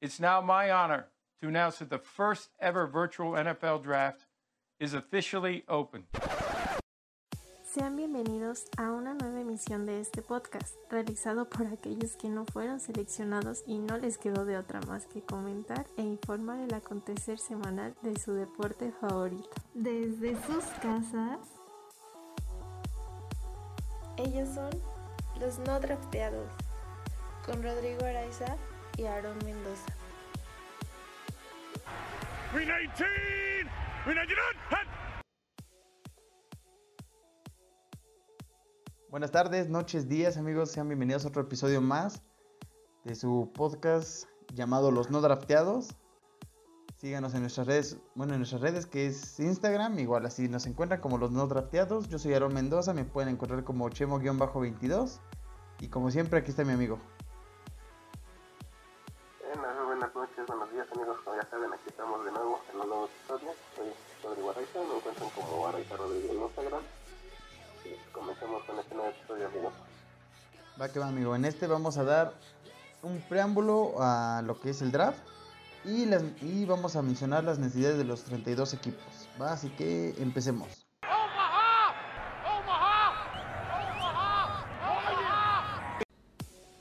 It's now my honor to announce that the first ever virtual NFL draft is officially open. Sean bienvenidos a una nueva emisión de este podcast, realizado por aquellos que no fueron seleccionados y no les quedó de otra más que comentar e informar el acontecer semanal de su deporte favorito. Desde sus casas, ellos son los no drafteados, con Rodrigo Araiza y Aaron Mendoza. Green 18! Green 19! Head! Buenas tardes, noches, días, amigos. Sean bienvenidos a otro episodio más de su podcast llamado Los No Drafteados. Síganos en nuestras redes, bueno, en nuestras redes que es Instagram, igual así nos encuentran como Los No Drafteados. Yo soy Aaron Mendoza, me pueden encontrar como Chemo-22. Y como siempre, aquí está mi amigo. Días amigos, como ya saben, aquí estamos de nuevo en un nuevo episodio. Soy Rodrigo Arraiza, me encuentran como Arraiza Rodrigo en Instagram. Y comencemos con este nuevo episodio, amigos. Va que va, amigo. En este vamos a dar un preámbulo a lo que es el draft. Y, las, y vamos a mencionar las necesidades de los 32 equipos. ¿va? Así que empecemos.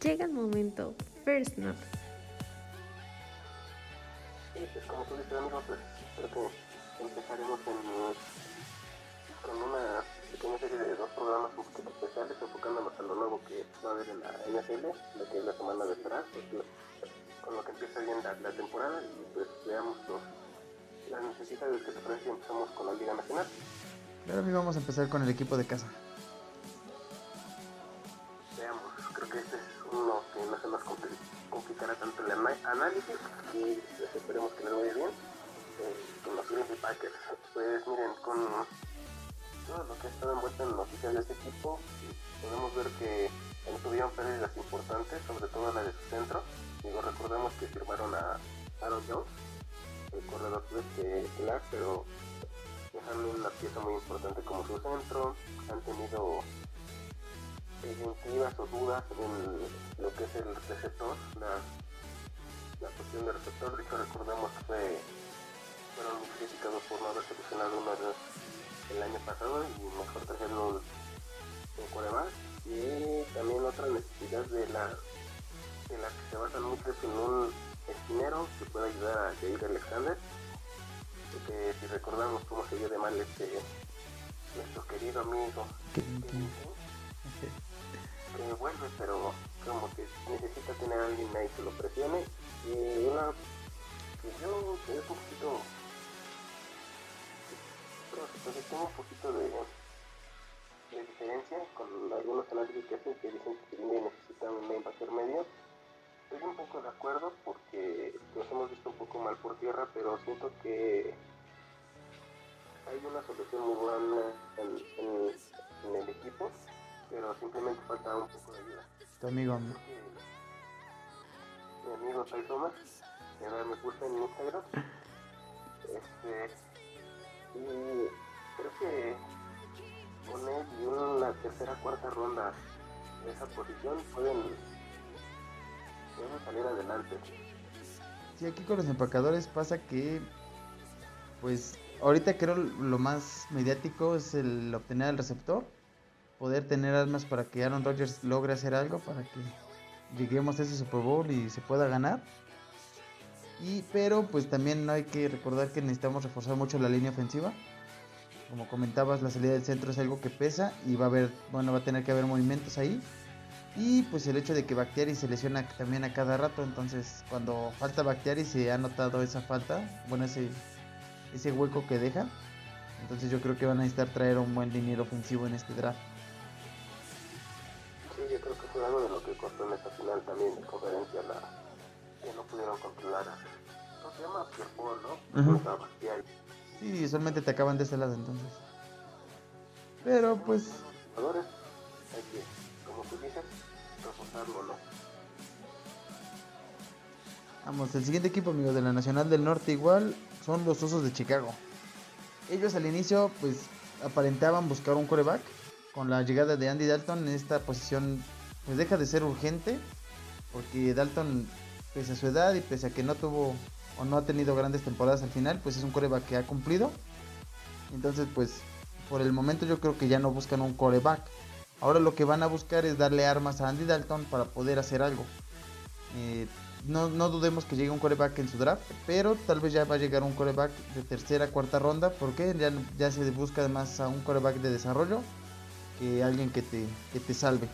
Llega el momento, First Snap. Y pues como tú dices amigos, pues creo que empezaremos en, con una pequeña serie de dos programas un poquito especiales enfocándonos a lo nuevo que va a haber en la NFL, lo que es la semana de draft, pues, con lo que empieza bien la, la temporada y pues veamos los, las necesidades que te parece si empezamos con la Liga Nacional. Ahora amigo, vamos a empezar con el equipo de casa. Veamos, creo que este es uno que no se nos compli- complicará tanto el análisis y esperemos que les vaya bien eh, con los Green Bay Packers. Pues miren, con todo lo que ha estado envuelto en noticias de este equipo, podemos ver que tuvieron pérdidas importantes, sobre todo la de su centro. Digo, recordemos que firmaron a Aaron Jones, el corredor este estelar, pero dejan una pieza muy importante como su centro. Han tenido inventivas o dudas en lo que es el receptor, la, la cuestión del receptor, de hecho recordemos que fue, fueron muy criticados por no haber seleccionado uno de el año pasado y mejor traerlo en quarterback y también otra necesidad de la de la que se basa mucho es en un esquinero que pueda ayudar a Jair Alexander. Porque si recordamos cómo se dio de mal este nuestro querido amigo que vuelve, pero como que necesita tener a alguien ahí que lo presione. Y una yo que es un poquito. Pero pues, tengo un poquito de, de diferencia con algunos análisis que hacen que dicen que Green Bay necesita un linebacker medio. Estoy un poco de acuerdo porque nos hemos visto un poco mal por tierra, pero siento que hay una solución muy buena en, en- en el equipo, pero simplemente falta un poco de ayuda. Tu amigo. Que mi amigo Thomas, que me puse en Instagram, este, y creo que él y una tercera cuarta ronda de esa posición pueden, pueden salir adelante. Sí, aquí con los empacadores pasa que, pues, ahorita creo lo más mediático es el obtener el receptor, poder tener armas para que Aaron Rodgers logre hacer algo, para que lleguemos a ese Super Bowl y se pueda ganar. Y, pero pues también hay que recordar que necesitamos reforzar mucho la línea ofensiva. Como comentabas, la salida del centro es algo que pesa y va a haber, bueno, va a tener que haber movimientos ahí. Y pues el hecho de que Bactiari se lesiona también a cada rato, entonces cuando falta Bactiari se ha notado esa falta, bueno, ese, ese hueco que deja. Entonces yo creo que van a necesitar traer un buen dinero ofensivo en este draft. Costó en esta final también de conferencia, la, que no pudieron controlar. a- ¿Cómo se llama? Pierre Paul, ¿no? Bastiani. Sí, solamente te acaban de este lado entonces. Pero pues jugadores, hay que, como tú dices, reforzarlo, ¿no? Vamos, el siguiente equipo, amigos, de la Nacional del Norte igual son los Osos de Chicago. Ellos al inicio, pues, aparentaban buscar un coreback. Con la llegada de Andy Dalton en esta posición, pues deja de ser urgente. Porque Dalton pese a su edad y pese a que no tuvo o no ha tenido grandes temporadas al final, pues es un coreback que ha cumplido. Entonces, pues por el momento yo creo que ya no buscan un coreback. Ahora lo que van a buscar es darle armas a Andy Dalton para poder hacer algo. Eh, no, no, dudemos que llegue un coreback en su draft, pero tal vez ya va a llegar un coreback de tercera, cuarta ronda, porque ya, ya se busca más a un coreback de desarrollo que alguien que te, que te salve.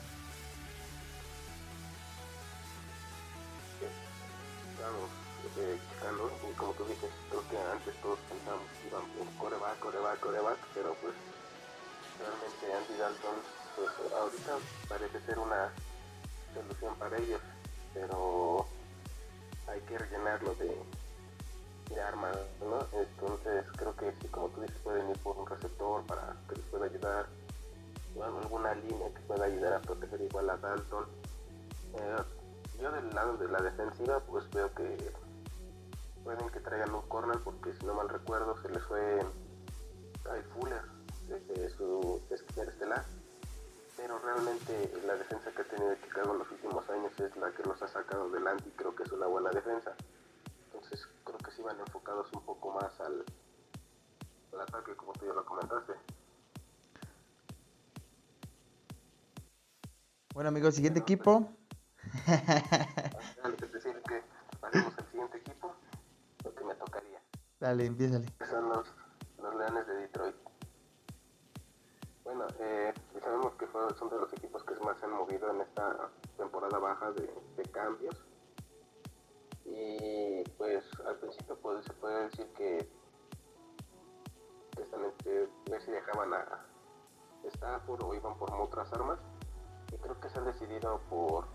Coreback, pero pues realmente Andy Dalton, pues ahorita parece ser una solución para ellos, pero hay que rellenarlo de, de armas, ¿no? Entonces creo que si como tú dices pueden ir por un receptor para que les pueda ayudar, alguna línea que pueda ayudar a proteger igual a Dalton. Eh, yo del lado de la defensiva pues veo que pueden que traigan un corner porque si no mal recuerdo se les fue Kyle Fuller desde su estelar pero realmente la defensa que ha tenido Chicago en los últimos años es la que los ha sacado delante y creo que es una buena defensa. Entonces creo que sí van enfocados un poco más al, al ataque como tú ya lo comentaste. Bueno amigos, siguiente equipo. Antes de decir que pasemos al siguiente equipo, lo que me tocaría. Dale, empiézale. Son los, de Detroit. Bueno, eh, sabemos que son de los equipos que más se han movido en esta temporada baja de, cambios. Y pues al principio pues, se puede decir que entre ver si dejaban a Stafford o iban por otras armas. Y creo que se han decidido por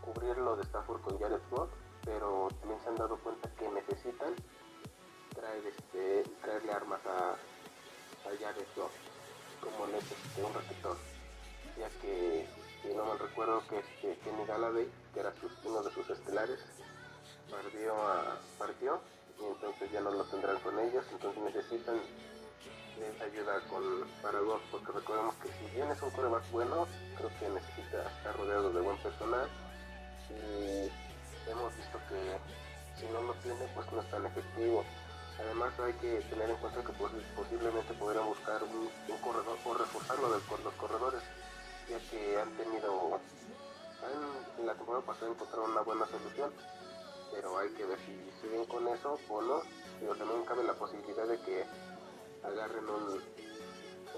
cubrir lo de Stafford con Jared Goff, pero también se han dado cuenta que necesitan traer este, traerle armas a, a Jared Goff como el este, un receptor, ya que si no mal recuerdo que este Kenny Galladay, que era uno de sus estelares, partió, a, partió y entonces ya no lo tendrán con ellos, entonces necesitan ayuda con para Goff, porque recordemos que si bien es un coreback bueno, creo que necesita estar rodeado de buen personal y hemos visto que si no lo tiene pues no es tan efectivo Además hay que tener en cuenta que posiblemente podrían buscar un, corredor o reforzarlo de los corredores, ya que han tenido, han, en la temporada pasada encontraron una buena solución, pero hay que ver si siguen con eso o no, pero también cabe la posibilidad de que agarren un,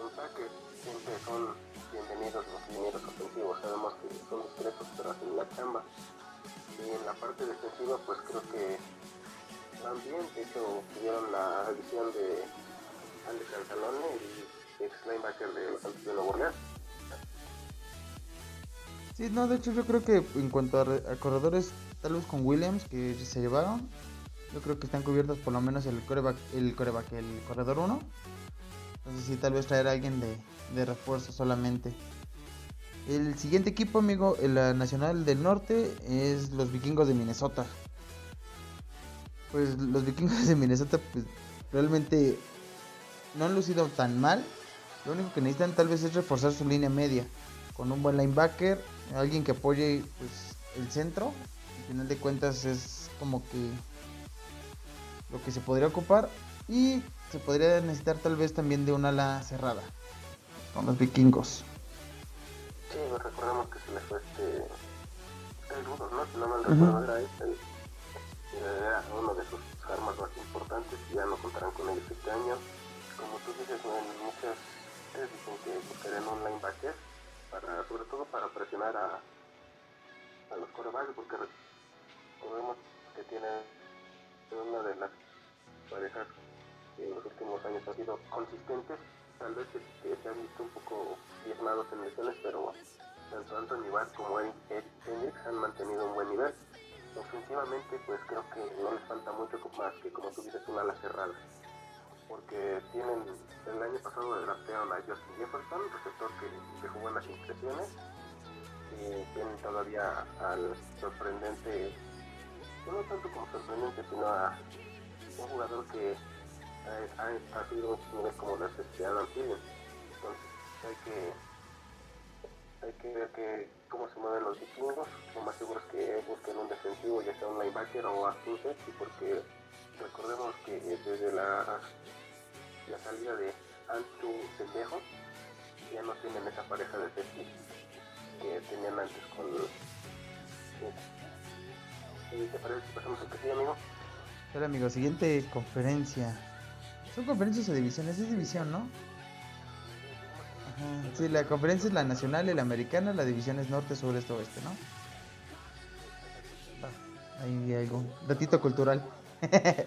un saque, siempre son bienvenidos los linieros ofensivos, sabemos que son discretos pero hacen la chamba. Y en la parte defensiva pues creo que también, de hecho, tuvieron la adición de Alex Anzalone, el ex linebacker de los Santos de. Sí, no, de hecho yo creo que en cuanto a, a, corredores, tal vez con Williams, que se llevaron, yo creo que están cubiertos por lo menos el coreback, el, coreback, el corredor 1. Entonces sí, tal vez traer a alguien de, de refuerzo solamente. El siguiente equipo, amigo, la Nacional del Norte, es los Vikingos de Minnesota pues los vikingos de Minnesota pues realmente no han lucido tan mal. Lo único que necesitan tal vez es reforzar su línea media con un buen linebacker, alguien que apoye pues el centro. Al final de cuentas es como que lo que se podría ocupar y se podría necesitar tal vez también de un ala cerrada con los vikingos. Sí, recordemos que se les fue este el rudo, ¿no? Si no mal recuerdo, uh -huh. era este uno de sus armas más importantes y ya no contarán con ellos este año. Como tú dices, muchas dicen que buscarían un linebacker, para, sobre todo para presionar a, a los corebacks, porque recordemos que tiene una de las parejas que en los últimos años han sido consistentes, tal vez este, se han visto un poco diezmados en lesiones, pero tanto Anthony Bass como Eric Hendricks han mantenido un buen nivel ofensivamente pues creo que no les falta mucho más que como tú dices una ala cerrada. Porque tienen el año pasado draftearon a Justin Jefferson receptor que, que jugó en las impresiones y tienen todavía al sorprendente no tanto como sorprendente sino a un jugador que ha, ha, sido niveles como las este Adam entonces hay que que que cómo se mueven los vikingos. Lo más seguro es que busquen un defensivo, ya sea un linebacker o a safety, porque recordemos que desde la, la salida de Antu Sendejo ya no tienen esa pareja de safety que tenían antes con. ¿Y ¿Te parece pasamos al que sigue, amigo? Hola amigo, siguiente conferencia. ¿Son conferencias o divisiones? Es división, ¿no? Ajá. Sí, la conferencia es la nacional y la americana, la división es norte, sur, este, oeste, ¿no? Va, Ahí hay algo. Datito cultural.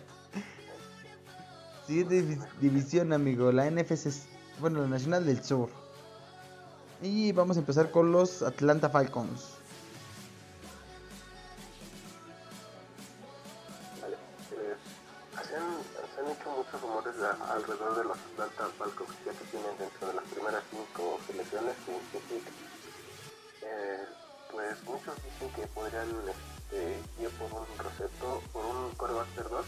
Divi- división, amigo. La NFC bueno, la nacional del sur. Y vamos a empezar con los Atlanta Falcons. Dicen que podrían este, ir por un receptor, por un coreback, perdón.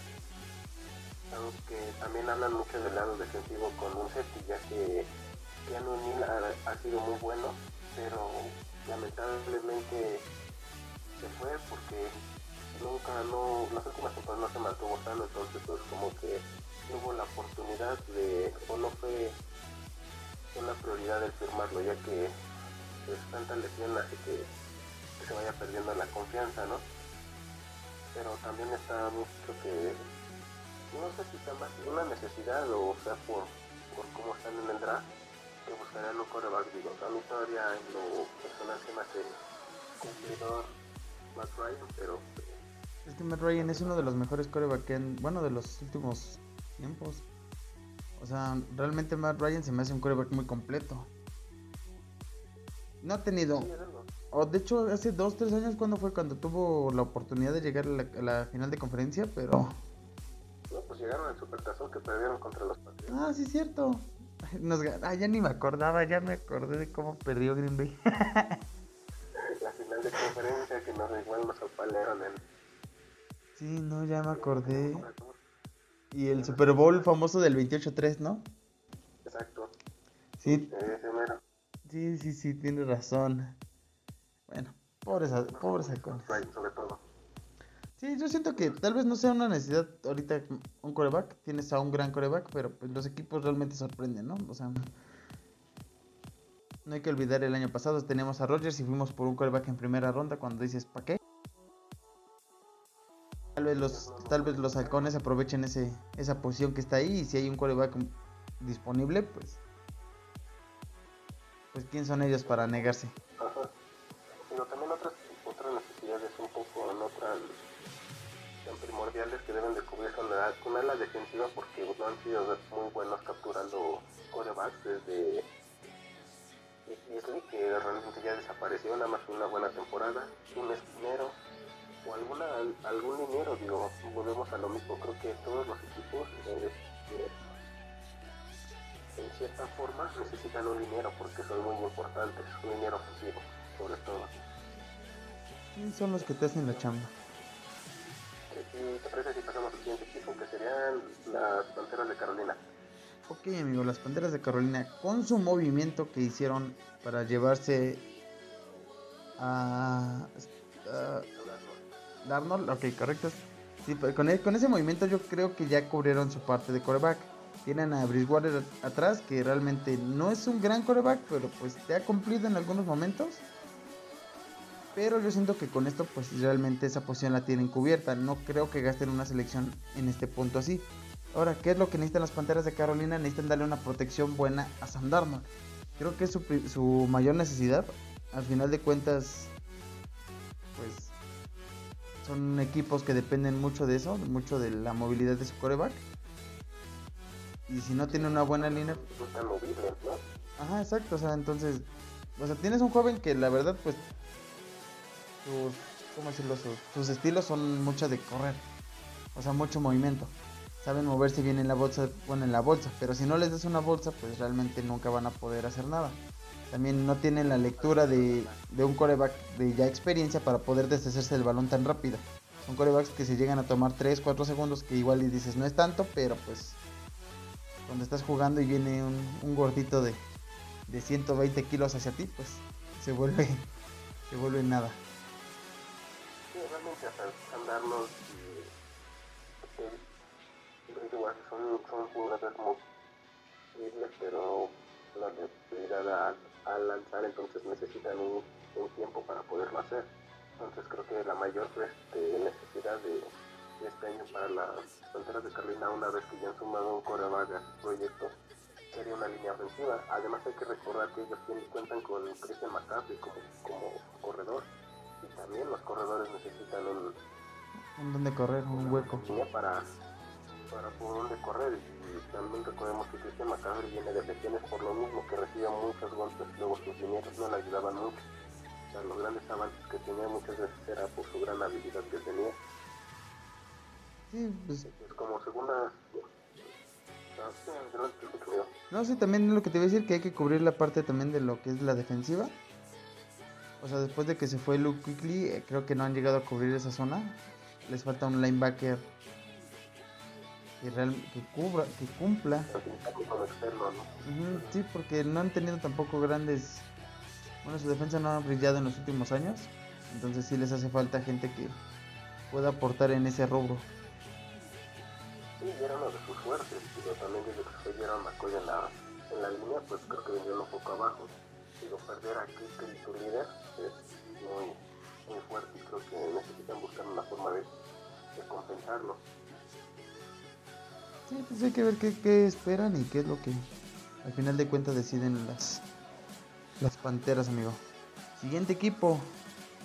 Aunque también hablan mucho del lado defensivo con un safety, ya que Keanu Neal ha, ha sido muy bueno, pero lamentablemente se fue porque nunca, no, las últimas temporadas no se mantuvo sano, entonces pues como que no hubo la oportunidad de, o no fue una prioridad el firmarlo, ya que pues tanta lesión que, que se vaya perdiendo la confianza, ¿no? Pero también está mucho que, no sé si sea más una necesidad o sea por, por cómo están en el draft, que buscarían un coreback, digo, a mí todavía en lo personal se me hace cumplidor Matt Ryan, pero Es que Matt Ryan es uno de los mejores coreback que han- bueno, de los últimos tiempos. O sea, realmente Matt Ryan se me hace un coreback muy completo. No ha tenido. O de hecho hace dos, tres años cuando fue cuando tuvo la oportunidad de llegar a la, a la final de conferencia, pero... No, pues llegaron al supertazón que perdieron contra los Patriots. Ah, sí es cierto. Nos, ah, ya ni me acordaba, ya me acordé de cómo perdió Green Bay. La final de conferencia que nos igual nos apalearon en sí, no, ya me acordé. Y el Super Bowl famoso del 28-3, ¿no? Exacto, Sí, sí, sí, sí, tienes razón. Bueno, pobres, pobres halcones. Sobre todo. Sí, yo siento que tal vez no sea una necesidad ahorita un coreback. Tienes a un gran coreback, pero pues los equipos realmente sorprenden, ¿no? O sea, no hay que olvidar el año pasado teníamos a Rodgers y fuimos por un coreback en primera ronda cuando dices, ¿para qué? Tal vez los, tal vez los halcones aprovechen ese, esa posición que está ahí y si hay un coreback disponible, pues, pues quién son ellos para negarse. Deben de cubrir son la, una la defensiva porque no han sido muy buenos capturando corebacks desde que realmente ya desapareció, nada más una buena temporada, un esquinero o alguna, algún liniero, digo, volvemos a lo mismo, creo que todos los equipos eh, eh, en cierta forma necesitan un liniero porque son muy importantes, un liniero ofensivo, sobre todo. ¿Quién son los que te hacen la chamba? ¿Y te parece si pasamos al siguiente equipo que serían las Panteras de Carolina? Ok, amigo, las Panteras de Carolina, con su movimiento que hicieron para llevarse a, a Darnold, ok, correcto. Sí, pues, con, e- con ese movimiento yo creo que ya cubrieron su parte de coreback. Tienen a Bridgewater atrás, que realmente no es un gran coreback, pero pues te ha cumplido en algunos momentos. Pero yo siento que con esto pues realmente esa posición la tienen cubierta. No creo que gasten una selección en este punto así. Ahora, ¿qué es lo que necesitan las Panteras de Carolina? Necesitan darle una protección buena a Sam Darnold. Creo que es su, su mayor necesidad. Al final de cuentas, pues son equipos que dependen mucho de eso, mucho de la movilidad de su coreback. Y si no tiene una buena línea, movibles, ¿no? Ajá, exacto, o sea, entonces, o sea, tienes un joven que la verdad, pues, sus, ¿cómo decirlo? Sus, estilos son mucho de correr, o sea, mucho movimiento. Saben moverse bien en la bolsa, bueno, en la bolsa, pero si no les das una bolsa, pues realmente nunca van a poder hacer nada. También no tienen la lectura de, de un coreback de ya experiencia para poder deshacerse del balón tan rápido. Son corebacks que se llegan a tomar 3, 4 segundos, que igual y dices no es tanto, pero pues cuando estás jugando y viene un, un gordito de, de 120 kilos hacia ti, pues se vuelve se vuelve nada. Realmente hasta andarnos y eh, son, jugadores muy posibles, pero la necesidad a, a lanzar entonces necesitan un, tiempo para poderlo hacer. Entonces creo que la mayor este, necesidad de, de, este año para las fronteras de Carolina, una vez que ya han sumado un coreback a su proyecto, sería una línea ofensiva. Además hay que recordar que ellos tienen, cuentan con Christian McCaffrey como, como corredor y también los corredores necesitan un, un donde correr, un hueco. Para, para por donde correr y también recordemos que Christian McCaffrey viene de lesiones por lo mismo que recibía muchos golpes, luego sus linieros no le ayudaban mucho. O sea, los grandes avances que tenía muchas veces era por su gran habilidad que tenía. Sí, pues... Es como segunda no, sí, también lo que te voy a decir que hay que cubrir la parte también de lo que es la defensiva. O sea, después de que se fue Luke Quickly, eh, creo que no han llegado a cubrir esa zona. Les falta un linebacker que, real, que, cubra, que cumpla. Uh -huh, sí, porque no han tenido tampoco grandes... Bueno, su defensa no ha brillado en los últimos años. Entonces sí les hace falta gente que pueda aportar en ese rubro. Sí, era uno de sus fuertes, pero también desde que se dieron McCoy en la, en la línea, pues creo que vendió un poco abajo. Digo, perder aquí que tu líder es muy, muy fuerte y creo que necesitan buscar una forma de, de compensarlo. Sí, pues hay que ver qué, qué, esperan y qué es lo que al final de cuentas deciden las, las Panteras, amigo. Siguiente equipo,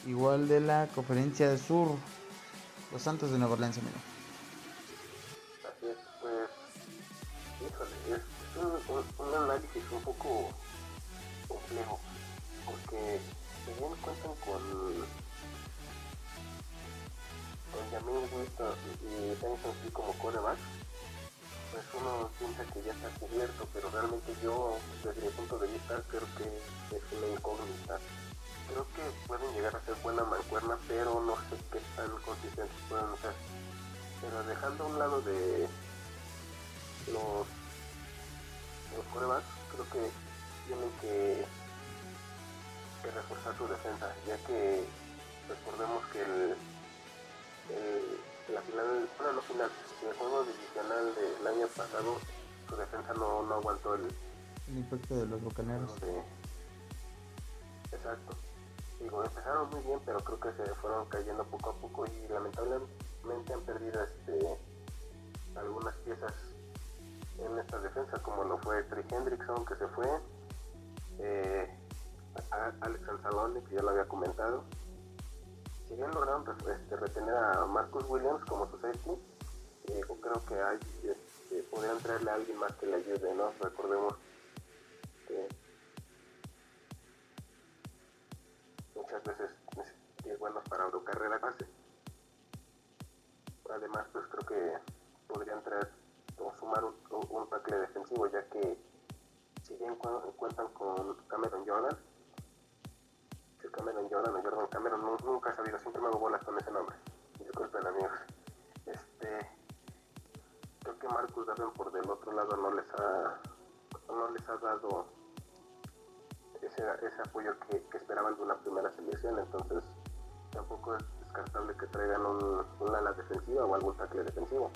igual de la Conferencia del Sur, los Santos de Nueva Orleans, amigo. Así es, pues, híjole, es un, un, un análisis un poco complejo, porque si bien cuentan con con Jamin Winston y Tyson Hill como coreback, pues uno piensa que ya está cubierto, pero realmente yo, desde mi punto de vista, creo que es una incógnita. Creo que pueden llegar a ser buena mancuerna, pero no sé qué tan consistentes pueden ser. Pero dejando a un lado de los, los corebacks, creo que tienen que, que reforzar su defensa, ya que recordemos que el, el, la final, bueno, no final, el juego divisional del año pasado, su defensa no, no aguantó el, el impacto de los bocaneros. De, exacto. Digo, empezaron muy bien, pero creo que se fueron cayendo poco a poco y lamentablemente han perdido este, algunas piezas en esta defensa, como lo fue Trey Hendrickson, que se fue, eh, Alex Anzalone, que ya lo había comentado. Si bien lograron este, retener a Marcus Williams como su safety, eh, creo que hay, este, podrían traerle a alguien más que le ayude, ¿no? Recordemos que muchas veces es bueno para una carrera base. Además, pues creo que podrían traer o sumar un, un defensivo, ya que si bien cu cuentan con Cameron Jordan, que Cameron Jordan o Jordan Cameron nunca he sabido, siempre me hago bolas con ese nombre. Disculpen amigos. Este, creo que Marcus Davenport del otro lado no les ha, no les ha dado ese, ese apoyo que, que, esperaban de una primera selección, entonces tampoco es descartable que traigan un, un ala defensiva o algún tackle defensivo.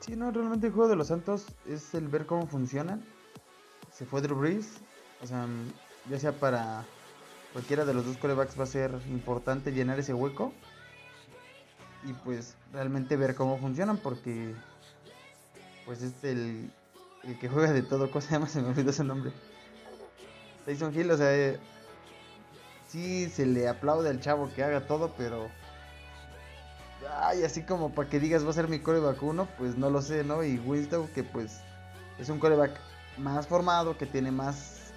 Sí, no, realmente el juego de los Santos es el ver cómo funcionan. Se fue Drew Brees, o sea, ya sea para cualquiera de los dos corebacks va a ser importante llenar ese hueco. Y pues realmente ver cómo funcionan porque pues es el, el que juega de todo, cosa llama? Se me olvidó su nombre. Tyson Hill, o sea, eh, sí se le aplaude al chavo que haga todo, pero ay, así como para que digas va a ser mi coreback uno, pues no lo sé, ¿no? Y Winston, que pues es un coreback más formado, que tiene más,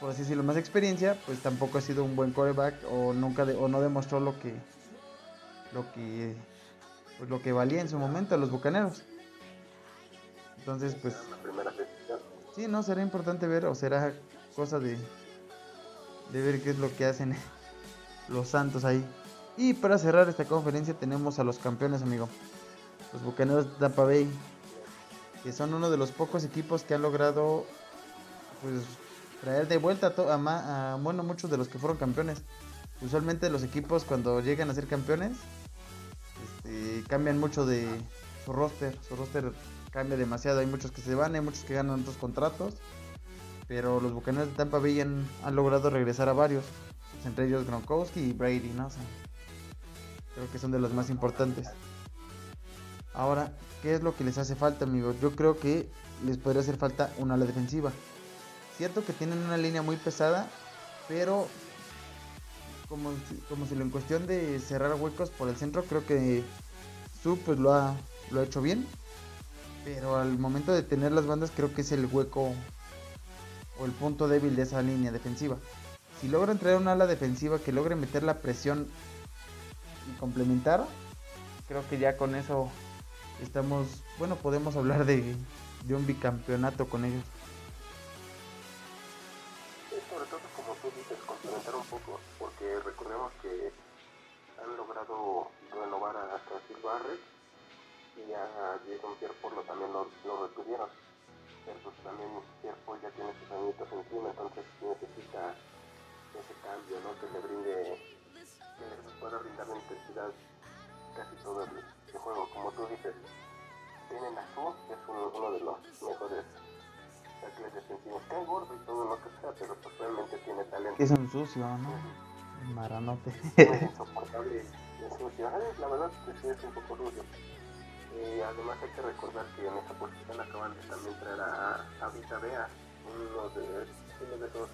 por así decirlo, más experiencia, pues tampoco ha sido un buen coreback o nunca de, o no demostró lo que lo que pues lo que valía en su momento a los bucaneros. Entonces, pues sí, no será importante ver o será cosa de de ver qué es lo que hacen los Santos ahí. Y para cerrar esta conferencia tenemos a los campeones, amigo. Los Bucaneros de Tampa Bay. Que son uno de los pocos equipos que han logrado pues traer de vuelta a, a bueno, muchos de los que fueron campeones. Usualmente los equipos cuando llegan a ser campeones este, cambian mucho de su roster. Su roster cambia demasiado. Hay muchos que se van, hay muchos que ganan otros contratos. Pero los Bucaneros de Tampa Bay han, han logrado regresar a varios. Pues, entre ellos Gronkowski y Brady, ¿no? O creo que son de los más importantes. Ahora, ¿qué es lo que les hace falta, amigos? Yo creo que les podría hacer falta una ala defensiva. Cierto que tienen una línea muy pesada, pero como, como si lo en cuestión de cerrar huecos por el centro, creo que Su pues lo ha, lo ha hecho bien. Pero al momento de tener las bandas, creo que es el hueco o el punto débil de esa línea defensiva. Si logran traer una ala defensiva que logre meter la presión y complementar, creo que ya con eso estamos, bueno, podemos hablar de, de un bicampeonato con ellos. Sobre todo como tú dices, complementar un poco, porque recordemos que han logrado renovar a Cecil Barrett y a Jason Pierre-Paul también lo, lo retuvieron. Pero ya tiene sus añitos encima, entonces necesita ese cambio, ¿no? Que le brinde, que pueda brindar la intensidad casi todo el, el juego. Como tú dices, tienen a Su, que es uno, uno de los mejores tackles defensivos. Está gordo y todo lo que sea, pero pues realmente tiene talento. Es un sucio, ¿no? Un Maranote. muy insoportable y sucio. La verdad es que sí es un poco sucio. Y además hay que recordar que en esa posición acaban de también traer a, a Vita Bea, uno de, uno de esos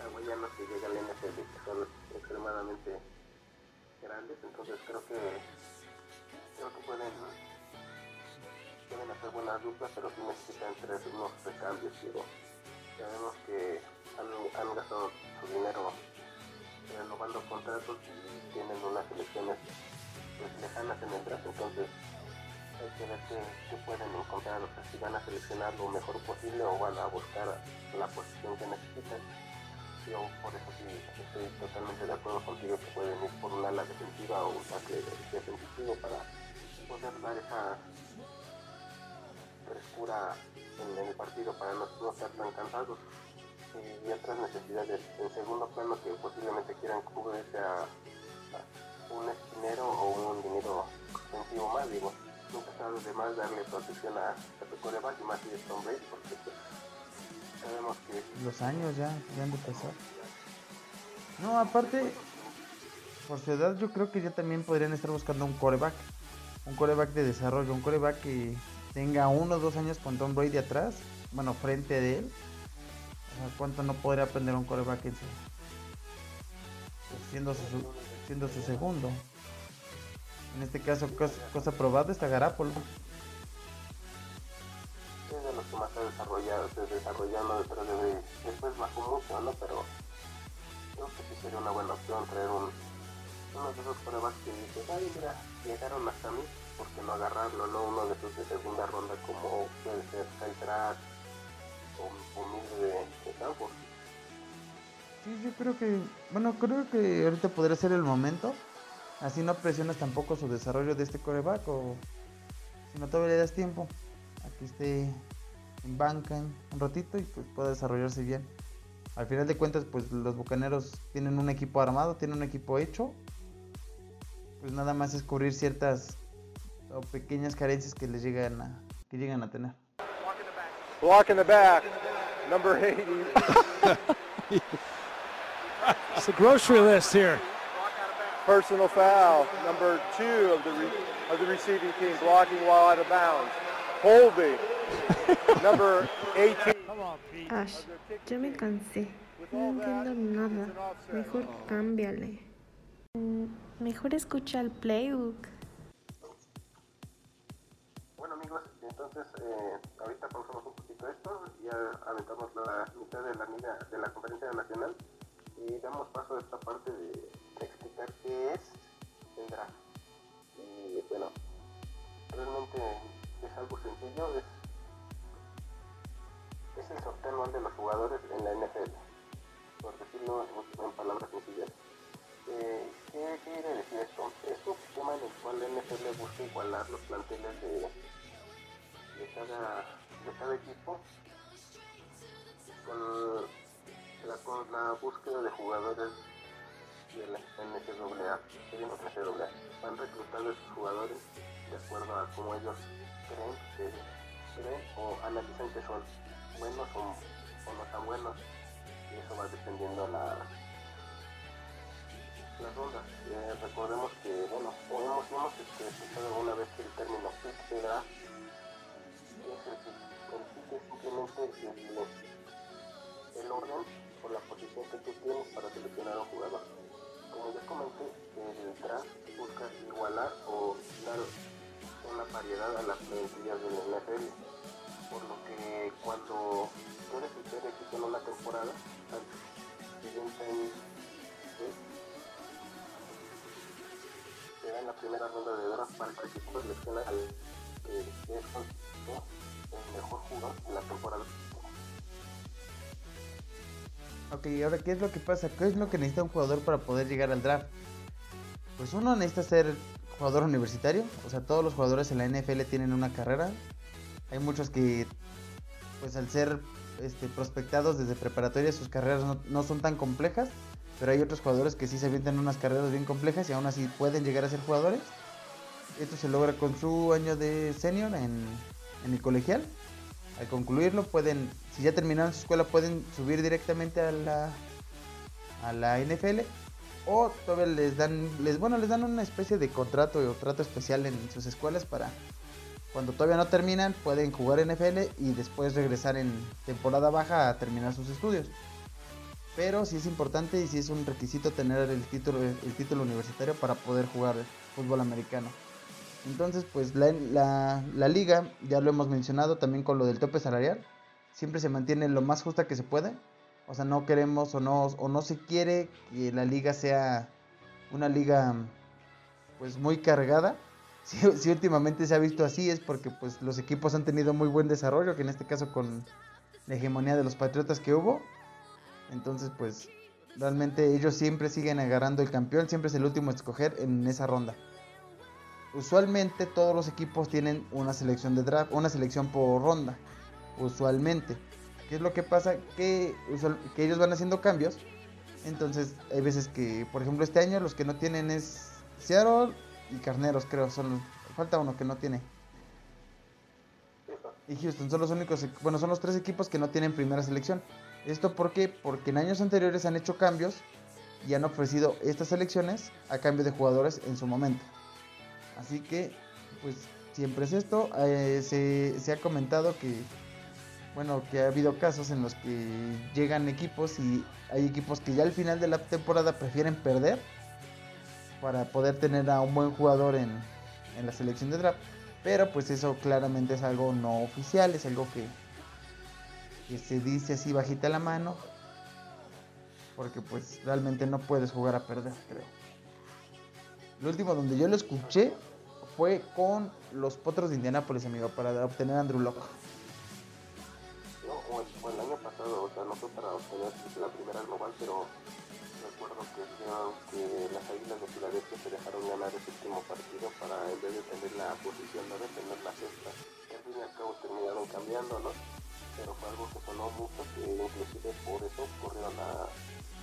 hawaianos que llegan al NFL que son extremadamente grandes, entonces creo que creo que pueden pueden hacer buenas duplas, pero sí necesitan tres unos recambios, digo. Sabemos que han, gastado su dinero renovando contratos y tienen unas elecciones pues, lejanas en el draft, entonces hay que ver qué pueden encontrar, o sea, si van a seleccionar lo mejor posible o van a buscar la posición que necesitan. Yo por eso sí estoy totalmente de acuerdo contigo que pueden ir por un ala defensiva o un tackle defensivo para poder dar esa frescura en el partido para no, no estar tan cansados y otras necesidades en segundo plano que posiblemente quieran cubrirse a, un esquinero o un dinero defensivo más, digo, nunca está de más darle protección a, a tu coreback y más si es Tom porque pues, sabemos que Los años ya, ya han de pasar. No, aparte, por su edad yo creo que ya también podrían estar buscando un coreback. Un coreback de desarrollo, un coreback que tenga uno o dos años con Tom Brady atrás, bueno, frente de él. O sea, ¿cuánto no podría aprender un coreback en su, pues, siendo, su, siendo su segundo? En este caso, cosa, cosa probada está Garapolo. es de los que más ha desarrollado, se desarrollando detrás de. Después bajó mucho, ¿no? Pero creo que sí sería una buena opción traer un, uno de esos corebacks que dices, ay, mira, llegaron hasta mí, ¿por qué no agarrarlo, no? Uno de esos de segunda ronda como puede ser Kyle o, o Mil de, de Stanford. Sí, yo creo que, bueno, creo que ahorita podría ser el momento. Así no presionas tampoco su desarrollo de este coreback o si no todavía le das tiempo a que esté en banca un ratito y pues pueda desarrollarse bien. Al final de cuentas, pues los bucaneros tienen un equipo armado, tienen un equipo hecho. Pues nada más es cubrir ciertas o pequeñas carencias que les llegan a, que llegan a tener. Block in the back, number 80. It's the grocery list here. Personal foul, number two of the re- of the receiving team, blocking while out of bounds. Holby, number 18. Come on, Pete. Ash, ya me cansé. No entiendo nada. Mejor cámbiale. Mejor escucha el playbook. Bueno amigos, entonces eh, ahorita pausamos un poquito esto, ya aventamos la mitad de la de la conferencia nacional y damos paso a esta parte de, explicar qué es el draft. Y bueno, realmente es algo sencillo, es, es el sorteo anual de los jugadores en la NFL, por decirlo en palabras sencillas. Eh, ¿qué, ¿Qué quiere decir esto? Es un sistema en el cual la NFL busca igualar los planteles de, de, cada, de cada equipo con la, con la búsqueda de jugadores de la NCAA, de NCAA, van reclutando a sus jugadores de acuerdo a cómo ellos creen que creen o analizan que son buenos o, no tan buenos y eso va dependiendo la las rondas. Eh, recordemos que, bueno, hemos, hemos este, escuchado alguna vez que el término draft es el simplemente el, el orden o la posición que tú tienes para seleccionar un jugador. Como ya comenté, el draft busca igualar o dar una variedad a las plantillas del NFL. Por lo que cuando tú el peor equipo en una temporada, al siguiente te dan la primera ronda de draft para que equipo seleccione al que es el mejor jugador de la temporada. Ok, ahora, ¿qué es lo que pasa? ¿Qué es lo que necesita un jugador para poder llegar al draft? Pues uno necesita ser jugador universitario, o sea, todos los jugadores en la NFL tienen una carrera. Hay muchos que, pues al ser este, prospectados desde preparatoria, sus carreras no son tan complejas, pero hay otros jugadores que sí se avientan unas carreras bien complejas y aún así pueden llegar a ser jugadores. Esto se logra con su año de senior en, el colegial. Al concluirlo pueden, si ya terminaron su escuela, pueden subir directamente a la, a la NFL o todavía les dan, les, bueno, les dan una especie de contrato o trato especial en sus escuelas para cuando todavía no terminan pueden jugar NFL y después regresar en temporada baja a terminar sus estudios. Pero sí es importante y sí es un requisito tener el título, el título universitario para poder jugar fútbol americano. Entonces, pues la, la, liga, ya lo hemos mencionado también con lo del tope salarial, siempre se mantiene lo más justa que se puede. O sea, no queremos o no, o no se quiere que la liga sea una liga pues muy cargada. Si, si, últimamente se ha visto así es porque pues los equipos han tenido muy buen desarrollo, que en este caso con la hegemonía de los Patriotas que hubo. Entonces, pues realmente ellos siempre siguen agarrando el campeón, siempre es el último a escoger en esa ronda usualmente todos los equipos tienen una selección de draft, una selección por ronda, usualmente. ¿Qué es lo que pasa? Que, ellos van haciendo cambios. Entonces hay veces que, por ejemplo, este año los que no tienen es Seattle y Carneros, creo. Son, falta uno que no tiene. Y Houston son los únicos, bueno, son los tres equipos que no tienen primera selección. ¿Esto por qué? Porque en años anteriores han hecho cambios y han ofrecido estas selecciones a cambio de jugadores en su momento. Así que, pues siempre es esto. Eh, se, se, ha comentado que, bueno, que ha habido casos en los que llegan equipos y hay equipos que ya al final de la temporada prefieren perder para poder tener a un buen jugador en, en la selección de draft. Pero pues eso claramente es algo no oficial, es algo que, que se dice así bajita la mano. Porque pues realmente no puedes jugar a perder, creo. Lo último donde yo lo escuché fue con los Potros de Indianápolis, amigo, para obtener a Andrew Locke. No, o el, el, año pasado, o sea, no fue para obtener la primera global, pero recuerdo que que las Águilas de Filadelfia se dejaron ganar ese último partido para, en vez de tener la posición 9, tener la sexta. Al fin y al cabo terminaron cambiando, ¿no? Pero fue algo que sonó mucho, que inclusive por eso corrieron a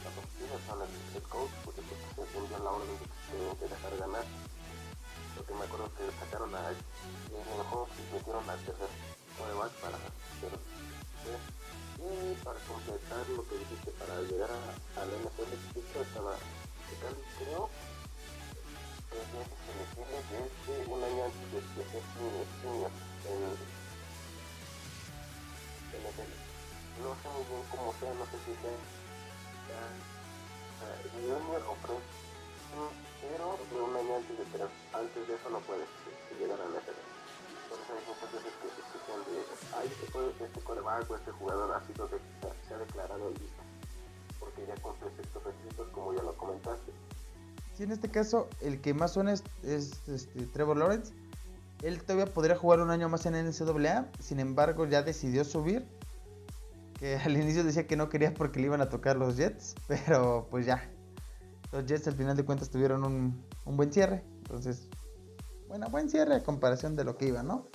las oficinas, a el head coach, porque pues, se entendió la orden de que se que dejar ganar. Porque me acuerdo que sacaron a Jalen Hawks y metieron al tercer coreback para y para completar lo que dijiste para llegar a, a la NFL estaba checando creo que es elegible desde un año antes de que ser no sé muy bien cómo sea no sé si sea uh, junior o pro pero de un año antes de pero antes de eso no puedes llegar a la NFL. Por eso hay muchas veces que se escuchan de, ay, este, este coreback o este jugador ha sido de, se ha declarado listo, porque ya cumple estos requisitos como ya lo comentaste. Sí, en este caso, el que más suena es, es este, Trevor Lawrence. Él todavía podría jugar un año más en NCAA, sin embargo ya decidió subir. Que al inicio decía que no quería porque le iban a tocar los Jets, pero pues ya, los Jets al final de cuentas tuvieron un, un buen cierre. Entonces, bueno, buen cierre a comparación de lo que iba, ¿no?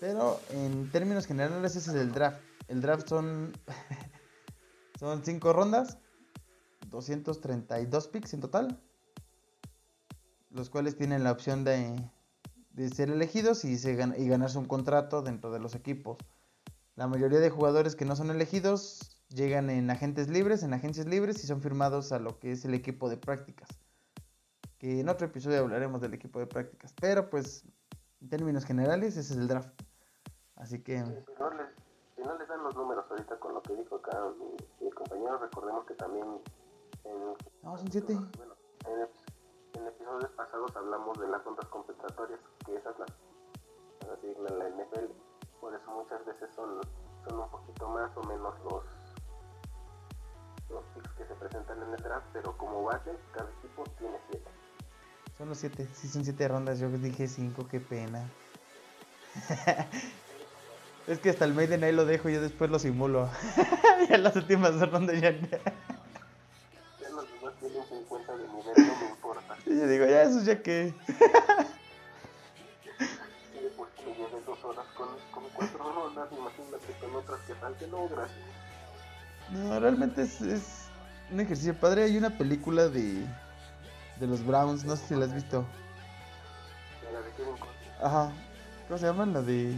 Pero en términos generales ese es el draft. El draft son... Son 5 rondas, 232 picks en total, los cuales tienen la opción de, de ser elegidos y, se y ganarse un contrato dentro de los equipos. La mayoría de jugadores que no son elegidos llegan en agentes libres, en agencias libres y son firmados a lo que es el equipo de prácticas. Que en otro episodio hablaremos del equipo de prácticas. Pero pues, en términos generales, ese es el draft. Así que, Sí, si, no les, si no les dan los números ahorita con lo que dijo acá mi, mi compañero, recordemos que también en, no, son 7. bueno, en, ep- en episodios pasados hablamos de las rondas compensatorias, que esas las, las asignan la NFL. Por eso muchas veces son, son un poquito más o menos los los picks que se presentan en el draft, pero como base, cada equipo tiene 7. Son los 7. Sí, son 7 rondas. Yo dije 5, qué pena. es que hasta el Maiden ahí lo dejo y yo después lo simulo. ya las últimas rondas. Ya tienen 50 de nivel, no me importa. Y yo digo, ya eso ya que. Pues que me lleve dos horas con, con cuatro rondas, imagínate con otras que falten, no, gracias. No, realmente es, es un ejercicio padre. Hay una película de, de los Browns, no sé si la has visto. Mira, de Kevin Ajá. ¿Cómo se llama? La de. ¿eh,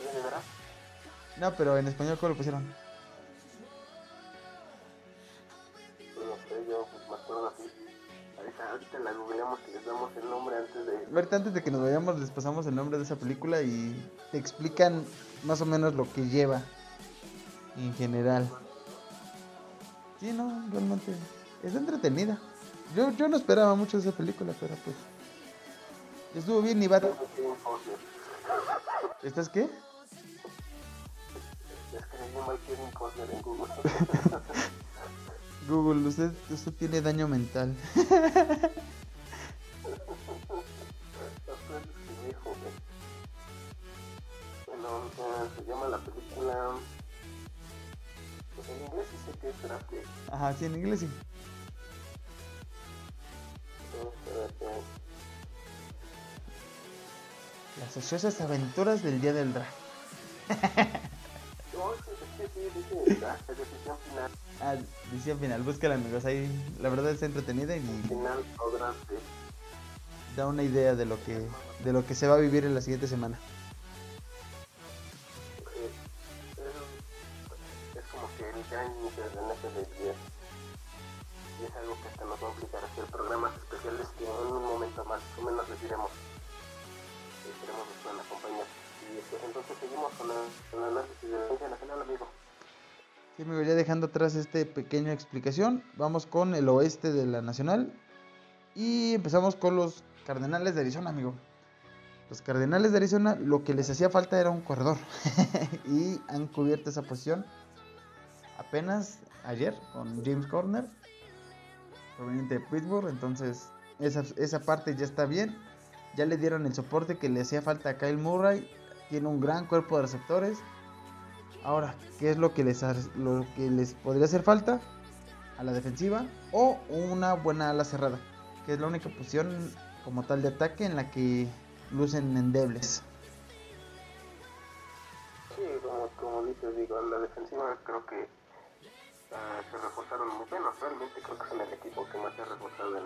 de? No, pero en español, ¿cómo lo pusieron? Ahorita, la googleamos y les damos el nombre antes de... Ahorita antes de que nos vayamos les pasamos el nombre de esa película y te explican más o menos lo que lleva en general. Sí, no, realmente es entretenida. Yo, yo no esperaba mucho de esa película, pero pues estuvo bien y va. ¿Estás qué? En Google. Google, usted, usted tiene daño mental. Bueno, se llama la película... Pues en inglés sí sé que es Day. Ajá, sí, en inglés sí. Las ociosas aventuras del día del draft. No, sí, sí, sí, dice Draft, decisión final. Ah, decía final, búscala amigos, ahí la verdad está entretenida y Final da una idea de lo que de lo que se va a vivir en la siguiente semana. Es, es como que el gran inicio del NFL 10 y es algo que hasta nos va a a hacer programas especiales que en un momento más o menos les diremos esperemos nos puedan acompañar y pues entonces seguimos con el, análisis de la nacional amigo Sí, amigo, ya dejando atrás esta pequeña explicación, vamos con el oeste de la Nacional y empezamos con los Cardenales de Arizona, amigo. Los Cardenales de Arizona lo que les hacía falta era un corredor y han cubierto esa posición apenas ayer con James Corner, proveniente de Pittsburgh, entonces esa, esa parte ya está bien. Ya le dieron el soporte que le hacía falta a Kyle Murray, tiene un gran cuerpo de receptores. Ahora, ¿qué es lo que les, lo que les podría hacer falta? A la defensiva o una buena ala cerrada, que es la única posición como tal de ataque en la que lucen endebles. sí como, como dices digo en la defensiva creo que ah, se reforzaron muy bien realmente creo que son el equipo que más se ha reforzado en,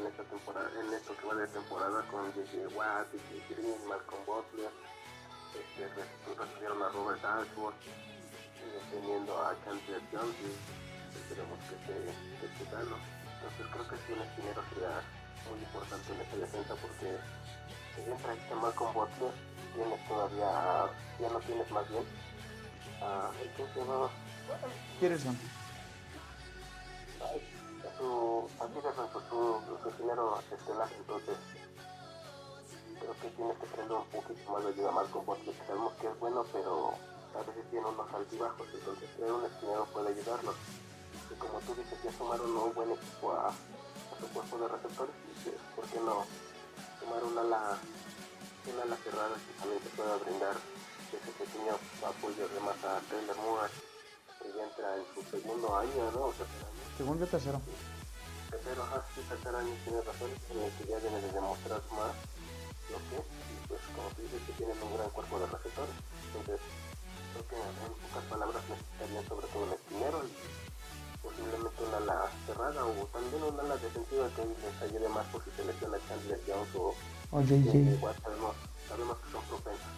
en esta temporada en esto que va de temporada con J.J. Watt, J.J. Green, Malcolm Butler este, re- recibieron a Robert sigue teniendo a Canter Jones, y esperemos que esté que sano. Entonces creo que sí un esquinero sería muy importante en esta defensa porque si bien trajiste a Malcolm Butler, tienes todavía, ya no tienes más bien a, ¿quién se a su, a Peterson, pues, su, su estelar, entonces creo que tienes que tener un poquito más de ayuda a Malcolm Butler, que sabemos que es bueno, pero a veces tiene unos altibajos, entonces tener un esquinero puede ayudarlo. Y como tú dices, ya sumaron un buen equipo a, a su cuerpo de receptores, y que, ¿por qué no sumar una ala, una ala cerrada que también te pueda brindar ese pequeño apoyo además a Taylor Moore, que ya entra en su segundo año, ¿no? O tercer año Segundo y tercero. tercero, ajá, sí, tercer año tiene razón, en el que ya deben de demostrar más no y pues como tú dices que tienen un gran cuerpo de receptores. Entonces, creo que en pocas palabras necesitarían sobre todo un esquinero y posiblemente una ala cerrada o también una ala defensiva que les ayude más por si selecciona Chandler Jones o, o Igual sabemos, sabemos que son propensos.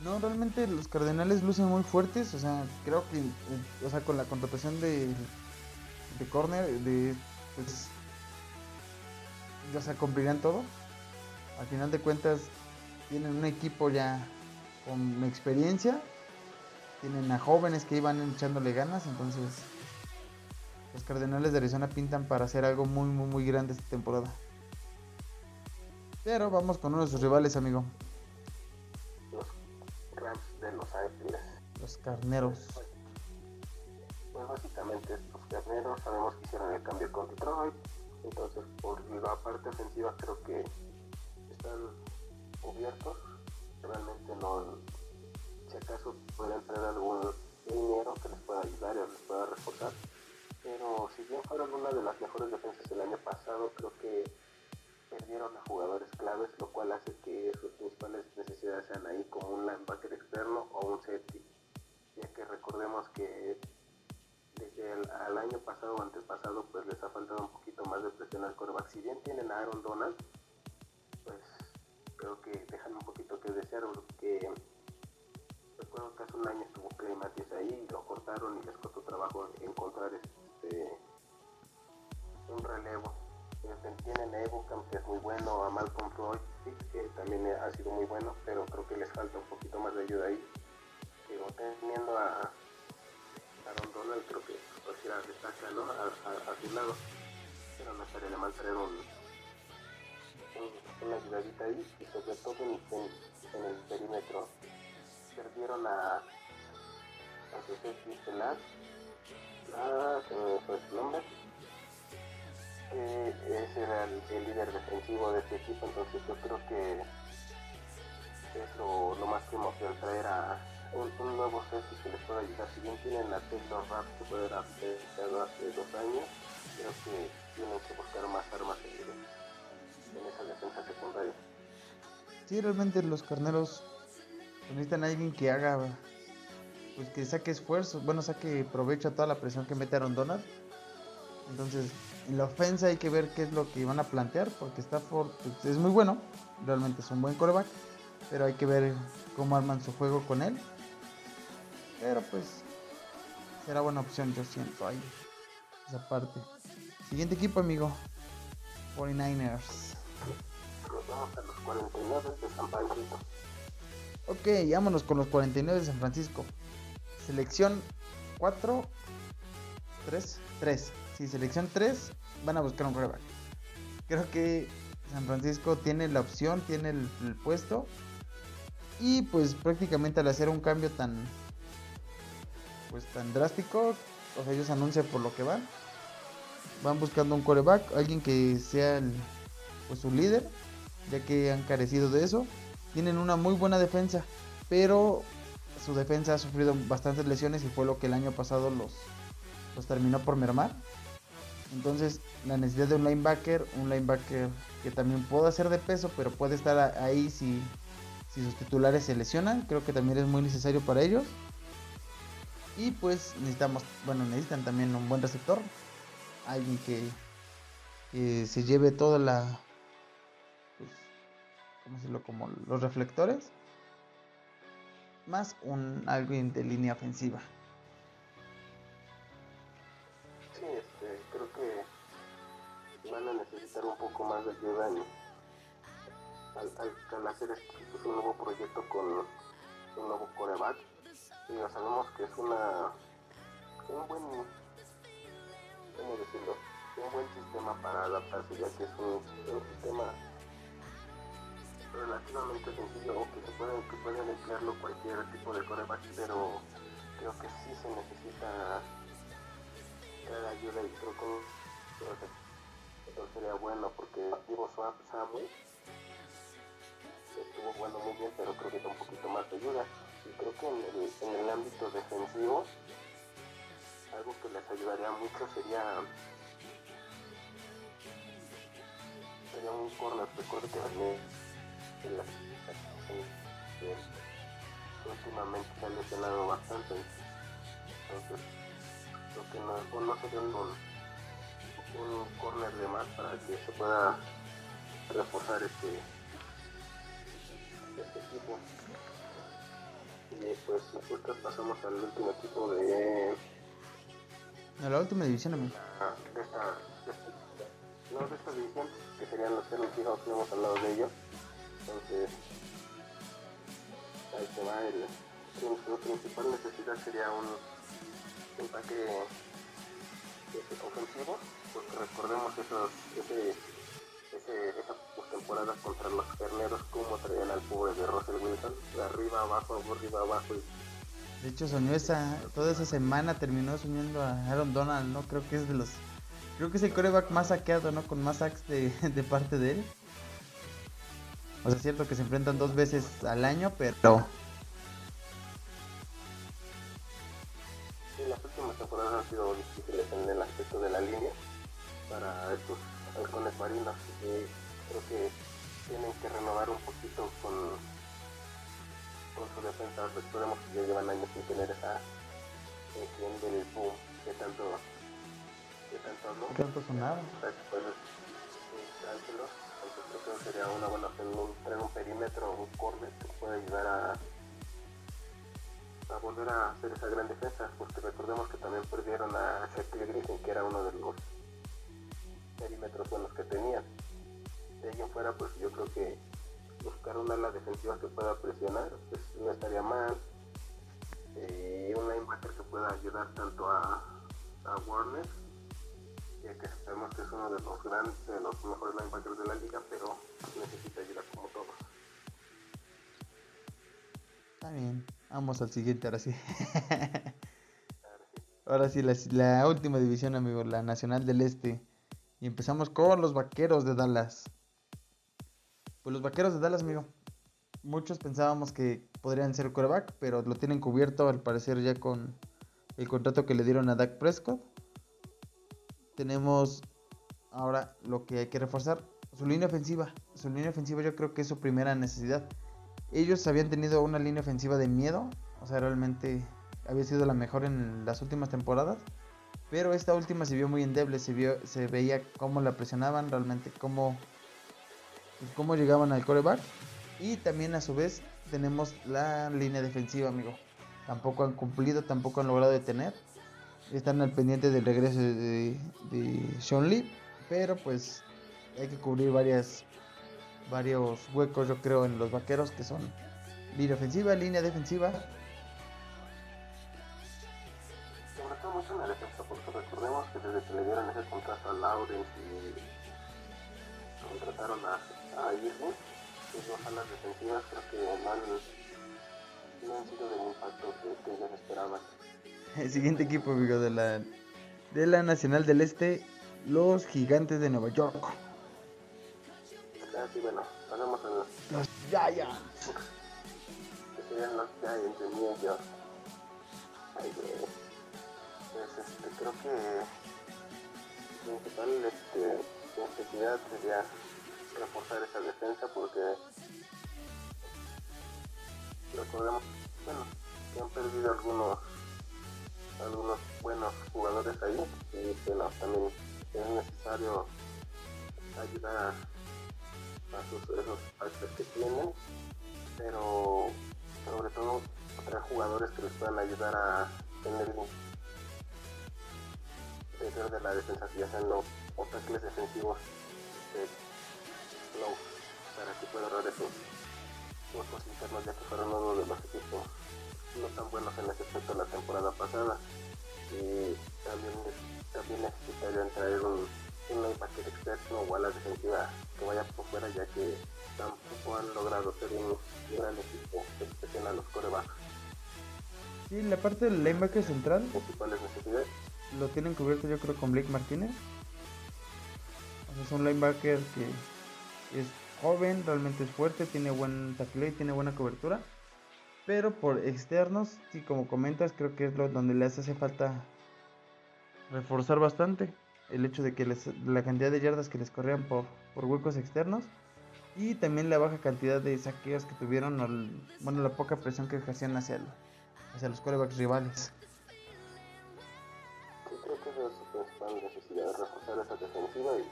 No, realmente los Cardenales lucen muy fuertes, o sea, creo que, eh, o sea, con la contratación de, de Corner, de, pues, o sea, cumplirán todo. Al final de cuentas, tienen un equipo ya con experiencia, tienen a jóvenes que iban echándole ganas, entonces, los Cardenales de Arizona pintan para hacer algo muy, muy, muy grande esta temporada. Pero vamos con uno de sus rivales, amigo, Los Rams de Los Ángeles. los Carneros. Pues básicamente estos carneros sabemos que hicieron el cambio con Detroit, entonces por la parte ofensiva creo que están cubiertos. Realmente no, si acaso podrían tener algún dinero que les pueda ayudar y les pueda reforzar. Pero si bien fueron una de las mejores defensas el año pasado, creo que perdieron a jugadores claves, lo cual hace que sus principales necesidades sean ahí como un linebacker externo perdieron a, a su safety estelar, ah, se me fue su nombre, Eh, ese era el, el líder defensivo de este equipo, entonces yo creo que es lo, lo más primordial traer a un, nuevo safety que les pueda ayudar. Si bien tienen a Taylor Rapp que haber aplicado hace dos años, creo que tienen que buscar más armas en, en esa defensa secundaria. Sí, realmente los carneros pues, necesitan a alguien que haga, pues que saque esfuerzo, bueno, saque provecho a toda la presión que mete Aaron Donald. Entonces, en la ofensa hay que ver qué es lo que van a plantear, porque Stafford pues, es muy bueno, realmente es un buen coreback, pero hay que ver cómo arman su juego con él. Pero pues, será buena opción, yo siento ahí, esa parte. Siguiente equipo, amigo, 49ers. Nos vamos a los 49 de San Francisco. Ok, vámonos con los 49 de San Francisco. Selección 4, 3, 3. Sí, selección 3 van a buscar un quarterback. Creo que San Francisco tiene la opción, tiene el, el puesto. Y pues prácticamente al hacer un cambio tan pues tan drástico, o sea, ellos anuncian por lo que van. Van buscando un quarterback, alguien que sea el, pues su líder, ya que han carecido de eso. Tienen una muy buena defensa, pero su defensa ha sufrido bastantes lesiones y fue lo que el año pasado los, los terminó por mermar. Entonces, la necesidad de un linebacker, un linebacker que también pueda ser de peso, pero puede estar ahí si, si sus titulares se lesionan, creo que también es muy necesario para ellos. Y pues necesitamos, bueno, necesitan también un buen receptor, alguien que, se lleve toda la, ¿cómo decirlo? Como los reflectores, más un alguien de línea ofensiva. Sí, este, creo que van a necesitar un poco más de ayuda en- al, hacer este, un nuevo proyecto con un nuevo coreback. Y ya sabemos que es una un buen ¿cómo decirlo? un buen sistema para adaptarse ya que es un, un sistema relativamente sencillo o que se puede que pueden emplearlo cualquier tipo de coreback pero creo que sí se necesita ayuda y creo que eso sería bueno porque Swap Samuel estuvo jugando muy bien pero creo que da un poquito más de ayuda. Y creo que en el, en el ámbito defensivo algo que les ayudaría mucho sería sería un corner recuerdo que en la civilización últimamente se ha lesionado bastante. Entonces, creo que no, no sería un, un corner de más para que se pueda reforzar este, este equipo. Y pues nosotros pasamos al último equipo de. A la última división, amigo. Ah, de esta, de esta, no, de esta división, que serían los Seattle Seahawks, no hemos hablado de ellos. Entonces, ahí se va el, su principal necesidad sería un empaque este, ofensivo, porque recordemos esos, ese, ese, esa postemporada contra los carneros, como traían al pobre de Russell Wilson, de arriba abajo, arriba abajo, y De hecho, soñó esa, toda esa semana terminó soñando a Aaron Donald, ¿no? Creo que es de los, creo que es el coreback más saqueado, ¿no? Con más sacks de, de parte de él. O sea, es cierto que se enfrentan dos veces al año, pero Sí, las últimas temporadas han sido difíciles en el aspecto de la línea para estos halcones marinos y creo que tienen que renovar un poquito con, con su defensa. Recordemos que ya llevan años sin tener esa tensión del boom que tanto, que tanto habló. ¿qué tanto sonaba? Que dárselo. Entonces creo sería una buena opción un- un perímetro, un corner que pueda ayudar a volver a hacer esa gran defensa, porque recordemos que también perdieron a Shaquille Griffin, que era uno de los perímetros buenos que tenían. De ahí fuera, pues yo creo que buscar una ala defensiva que pueda presionar, pues no estaría mal. Eh, un linebacker que pueda ayudar tanto a, a Warner, ya que sabemos que es uno de los grandes, de los mejores linebackers de la liga, pero necesita ayuda como todos. Está bien, vamos al siguiente, ahora sí. ahora sí, la, la última división, amigo, la Nacional del Este. Y empezamos con los Vaqueros de Dallas. Pues los Vaqueros de Dallas, amigo. Muchos pensábamos que podrían ser quarterback, pero lo tienen cubierto al parecer ya con el contrato que le dieron a Dak Prescott. Tenemos ahora lo que hay que reforzar, su línea ofensiva. Su línea ofensiva yo creo que es su primera necesidad. Ellos habían tenido una línea ofensiva de miedo, o sea, realmente había sido la mejor en las últimas temporadas. Pero esta última se vio muy endeble, se, vio, se veía cómo la presionaban, realmente cómo, cómo llegaban al coreback. Y también a su vez tenemos la línea defensiva, amigo. Tampoco han cumplido, tampoco han logrado detener. Están al pendiente del regreso de, de Sean Lee. Pero pues hay que cubrir varias, varios huecos, yo creo, en los vaqueros que son línea ofensiva, línea defensiva. Sobre todo mucho en la defensa, porque recordemos que desde que le dieron ese contrato a Lawrence y contrataron a, a Irving, sus dos alas defensivas creo que no han, no han sido del impacto que, que ellos esperaban. El siguiente equipo, amigo, de la, de la Nacional del Este, los Gigantes de Nueva York. Así bueno, pasamos a los Los Giants. que serían los Giants de New York. Ay, güey. Pues este, creo que principal este, necesidad sería reforzar esa defensa porque recordemos, bueno, que han perdido algunos algunos buenos jugadores ahí y bueno, también es necesario ayudar a, sus, esos factores que tienen pero sobre todo traer jugadores que les puedan ayudar a tener dentro de la defensa ya sean los o defensivos de para que pueda ahorrar esos huecos internos ya que fueron uno de los equipos no tan buenos en ese aspecto la temporada pasada y también, también necesitarían traer un, un linebacker externo o a la defensiva que vaya por fuera ya que tampoco han logrado ser un gran equipo que presiona a los corebacks Sí, la parte del linebacker central principales necesidades lo tienen cubierto yo creo con Blake Martínez. O sea, es un linebacker que es joven, realmente es fuerte, tiene buen tackle y tiene buena cobertura. Pero por externos, sí, como comentas, creo que es lo donde les hace falta reforzar bastante. El hecho de que les- la cantidad de yardas que les corrían por, por huecos externos. Y también la baja cantidad de saqueos que tuvieron, bueno, la poca presión que ejercían hacia, el- hacia los corebacks rivales. Sí, creo que es necesidad, reforzar esa defensiva y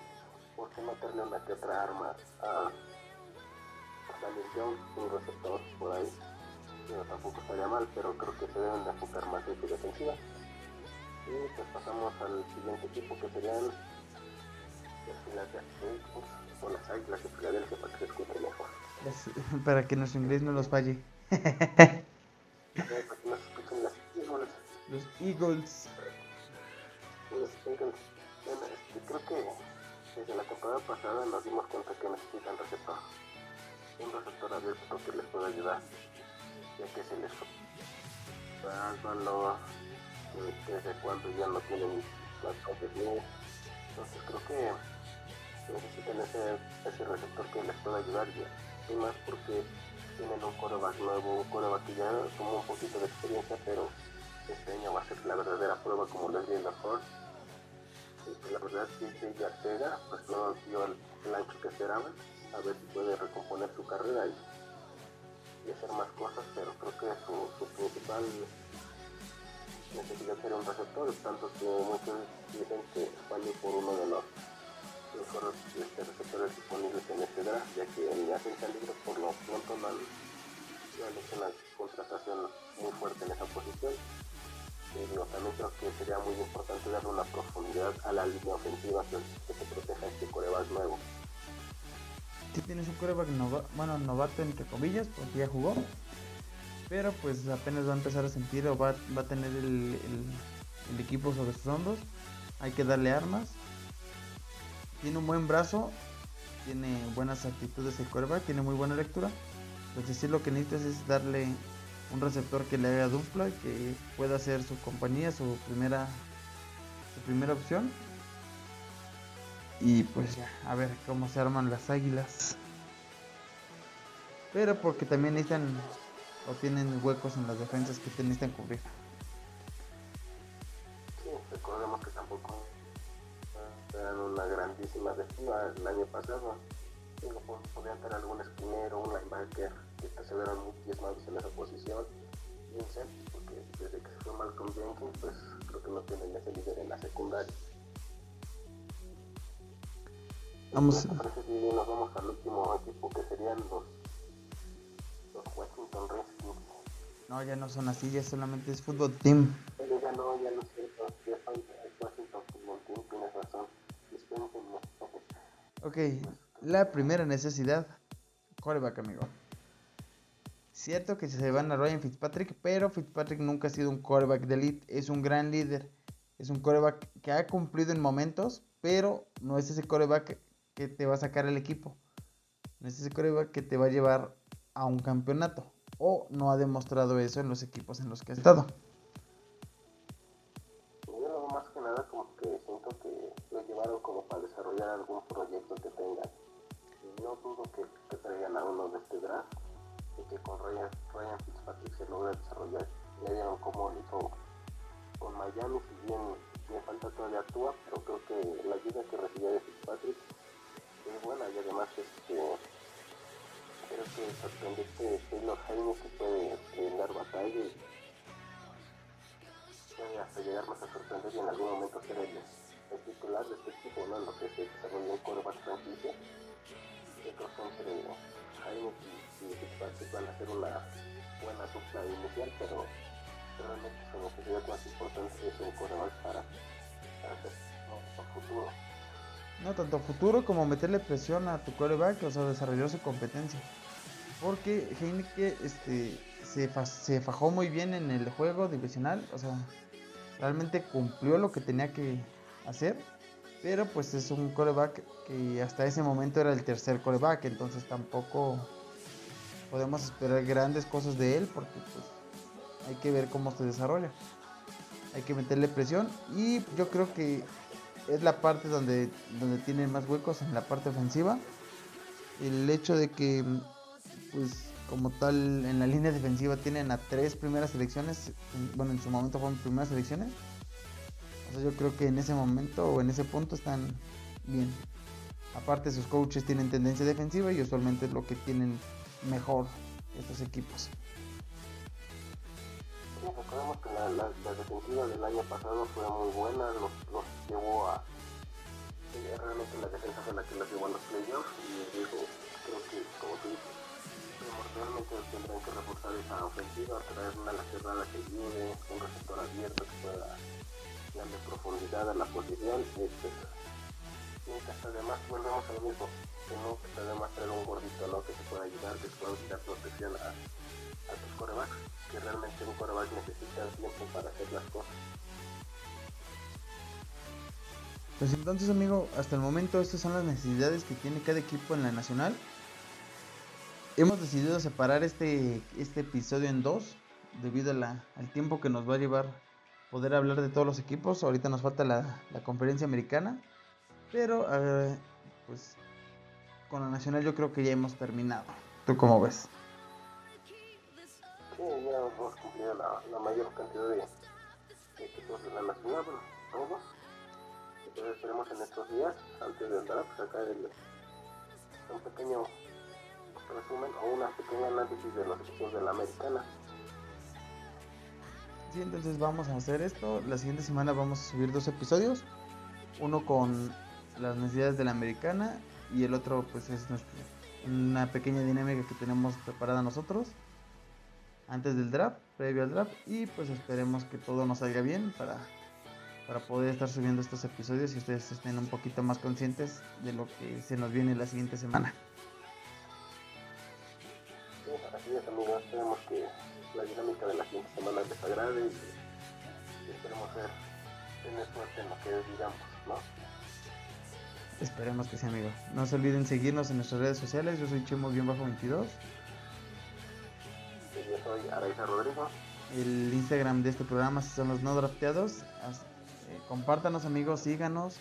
por qué darle una que otra arma a, a Jones, un receptor por ahí. Pero tampoco estaría mal, pero creo que se deben de enfocar más en su defensiva. Y pues pasamos al siguiente equipo que serían o las Águilas de Filadelfia para que se escuche mejor. Es- para que nuestro inglés no los falle. Para que no se escuchen las Eagles. Los Eagles. Los Eagles, bueno, este, creo que desde la temporada pasada nos dimos cuenta que necesitan receptor. Un receptor abierto que les pueda ayudar, ya que se les que desde cuando ya no tienen las cosas bien. Entonces creo que necesitan ese, ese receptor que les pueda ayudar ya. Y más porque tienen un coreback nuevo, un coreback que ya tomó un poquito de experiencia, pero este año va a ser la verdadera prueba como lo es. Y que la verdad sí que ya Ortega pues no dio el, el ancho que esperaban. A ver si puede recomponer su carrera y, hacer más cosas, pero creo que su, su principal necesidad era un receptor, tanto que muchos dicen que vale por uno de los mejores este, receptores disponibles en este draft, ya que en agencia libre por lo pronto no han, hecho una contratación muy fuerte en esa posición. Digo, también creo que sería muy importante darle una profundidad a la línea ofensiva que, que se proteja este coreback nuevo. Sí tienes un coreback nova- bueno, novato entre comillas, porque ya jugó. Pero pues apenas va a empezar a sentir o va, va a tener el, el- equipo sobre sus hombros. Hay que darle armas. Tiene un buen brazo. Tiene buenas actitudes el coreback. Tiene muy buena lectura. Entonces sí lo que necesitas es darle un receptor que le haga dupla. Que pueda ser su compañía, su primera, su primera opción. Y pues ya, a ver cómo se arman las águilas. Pero porque también necesitan o tienen huecos en las defensas que te necesitan cubrir. Recordemos que tampoco eran una grandísima defensa el año pasado. Digo, po- podían tener algún esquinero, un linebacker que se vieron muy diezmados en esa posición. Y un porque desde que se fue Malcolm Jenkins, pues creo que no tienen ese líder en la secundaria. Vamos. ¿Qué te parece si nos vamos al último equipo que serían los, los Washington Redskins? No, ya no son así, ya solamente es fútbol team. Pero ya no, ya no es cierto, ya son Washington Football Team, tienes razón. Dispénsenme. Ok, la primera necesidad, coreback amigo. Cierto que se van a Ryan Fitzpatrick, pero Fitzpatrick nunca ha sido un coreback de elite, es un gran líder. Es un coreback que ha cumplido en momentos, pero no es ese coreback que te va a sacar el equipo. No es coreback que te va a llevar a un campeonato. O no ha demostrado eso en los equipos en los que ha estado. Futuro como meterle presión a tu coreback, o sea, desarrollar su competencia. Porque Heineke este, se, se fajó muy bien en el juego divisional, o sea, realmente cumplió lo que tenía que hacer. Pero pues es un coreback que hasta ese momento era el tercer coreback, entonces tampoco podemos esperar grandes cosas de él porque pues hay que ver cómo se desarrolla. Hay que meterle presión y yo creo que es la parte donde, donde tienen más huecos en la parte ofensiva. El hecho de que, pues, como tal, en la línea defensiva tienen a tres primeras selecciones. en- Bueno, en su momento fueron primeras selecciones. O sea, yo creo que en ese momento o en ese punto están bien. Aparte, sus coaches tienen tendencia defensiva y usualmente es lo que tienen mejor estos equipos. Recordemos que la, defensiva del año pasado fue muy buena, los, llevó a... eh, Realmente la defensa fue la que los llevó a los playoffs y digo, creo que, como tú dices, realmente tendrán que reforzar esa ofensiva, traer una ala cerrada que ayude, un receptor abierto que pueda darle profundidad a la posición. Este, nunca está de más, volvemos a mismo, que nunca está traer un gordito ¿no? que te pueda ayudar, que te pueda dar protección a, a tus corebacks, que realmente un coreback necesita tiempo para hacer las cosas. Pues entonces, amigo, hasta el momento estas son las necesidades que tiene cada equipo en la nacional. Hemos decidido separar este, este episodio en dos debido a la- al tiempo que nos va a llevar poder hablar de todos los equipos. Ahorita nos falta la, la conferencia americana, pero eh, pues con la nacional yo creo que ya hemos terminado. ¿Tú cómo ves? Ya hemos cumplido la, mayor cantidad de, de equipos de la nacional, bueno, todos. Entonces esperemos en estos días, antes del draft, sacar el, un pequeño resumen o una pequeña análisis de los equipos de la americana. Sí, entonces vamos a hacer esto. La siguiente semana vamos a subir dos episodios. Uno con las necesidades de la americana y el otro pues es una pequeña dinámica que tenemos preparada nosotros antes del draft, previo al draft y pues esperemos que todo nos salga bien para, para poder estar subiendo estos episodios y ustedes estén un poquito más conscientes de lo que se nos viene la siguiente semana. Sí, así es amigos, esperemos que la dinámica de la siguiente semana les agrade y, esperemos ser, tener suerte en lo que digamos, ¿no? Esperemos que sea amigo. No se olviden seguirnos en nuestras redes sociales. Yo soy Chemo-22. Yo soy Araiza Rodrigo. El Instagram de este programa son los no drafteados. Eh, compártanos amigos, síganos.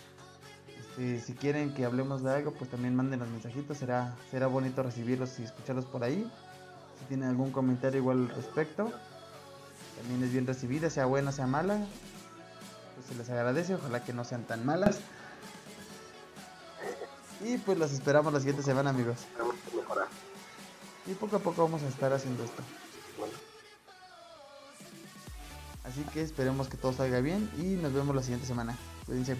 Este, si quieren que hablemos de algo, pues también manden los mensajitos. Será, será bonito recibirlos y escucharlos por ahí. Si tienen algún comentario igual al respecto, también es bien recibida, sea buena, sea mala. Pues se les agradece, ojalá que no sean tan malas. Y pues los esperamos la siguiente semana amigos. Y poco a poco vamos a estar haciendo esto. Así que esperemos que todo salga bien y nos vemos la siguiente semana. Cuídense.